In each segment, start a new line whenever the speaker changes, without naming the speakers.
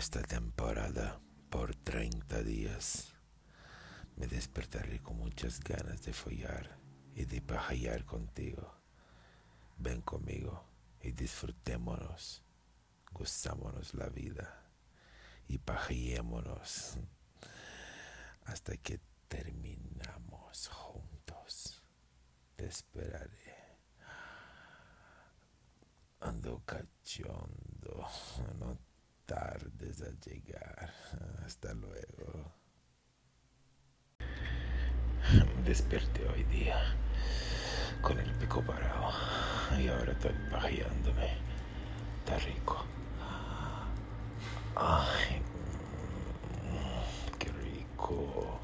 esta temporada por 30 días. Me despertaré con muchas ganas de follar y de pajear contigo. Ven conmigo y disfrutémonos, gustámonos la vida y pajeémonos hasta que terminamos juntos. Te esperaré. Ando cachondo, no tardes a llegar. Hasta luego. Desperté hoy día con el pico parado y ahora estoy pajeándome. Está rico. Ay, qué rico.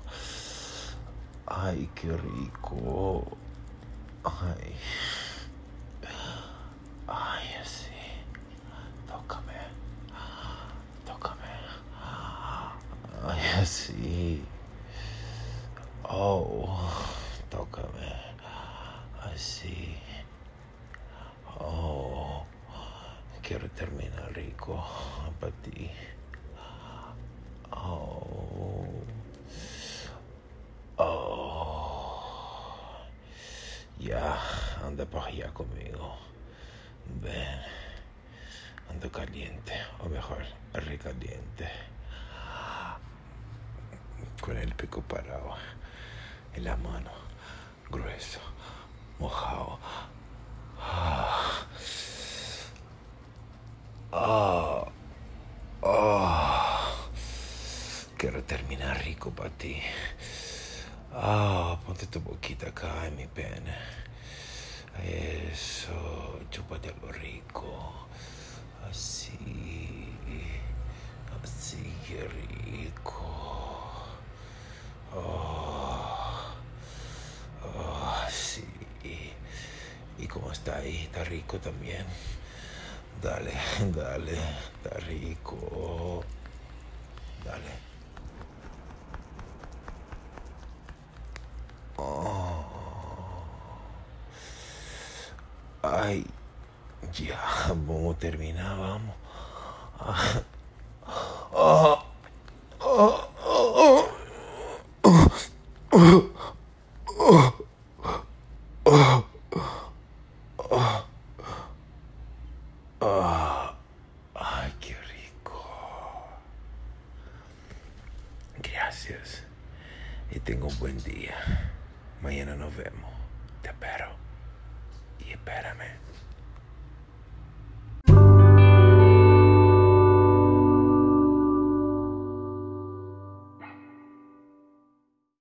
Ay, qué rico. Ay, así. Tócame. Tócame. Ay, así. Oh, tócame. Así. Oh, quiero terminar rico para ti. Oh. Oh. Ya, anda para allá conmigo. Ven. Ando caliente, o mejor, recaliente. Con el pico parado en la mano, grueso, mojado. Ah. Ah. Ah. Quiero terminar rico para ti. Ah, ponte tu boquita acá en mi pene. Eso, chúpate algo rico. Así. Así, qué rico. Oh, oh, sí. ¿Y cómo está ahí? ¿Está rico también? Dale, dale. Está rico. Dale. Oh. Ay, ya, vamos a terminar, vamos. Ah. Ah. Ah. Ay, qué rico. Y tengo un buen día. Mañana nos vemos. Te espero. Y espérame.